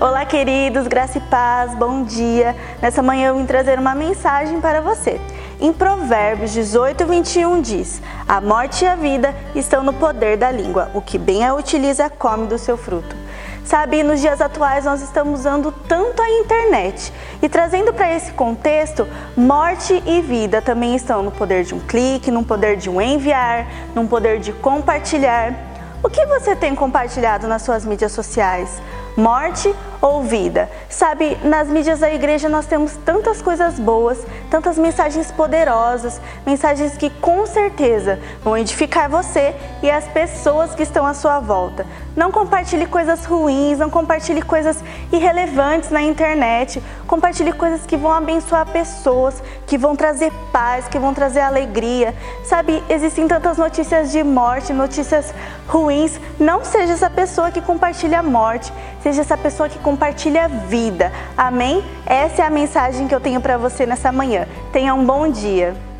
Olá, queridos, graça e paz, bom dia. Nessa manhã eu vim trazer uma mensagem para você. Em Provérbios 18, 21 diz: A morte e a vida estão no poder da língua, o que bem a utiliza come do seu fruto. Sabe, nos dias atuais nós estamos usando tanto a internet e trazendo para esse contexto, morte e vida também estão no poder de um clique, no poder de um enviar, no poder de compartilhar. O que você tem compartilhado nas suas mídias sociais? Morte ou vida? Sabe, nas mídias da igreja nós temos tantas coisas boas, tantas mensagens poderosas, mensagens que com certeza vão edificar você e as pessoas que estão à sua volta. Não compartilhe coisas ruins, não compartilhe coisas irrelevantes na internet. Compartilhe coisas que vão abençoar pessoas, que vão trazer paz, que vão trazer alegria. Sabe, existem tantas notícias de morte, notícias ruins. Não seja essa pessoa que compartilha a morte, seja essa pessoa que compartilha a vida. Amém? Essa é a mensagem que eu tenho para você nessa manhã. Tenha um bom dia.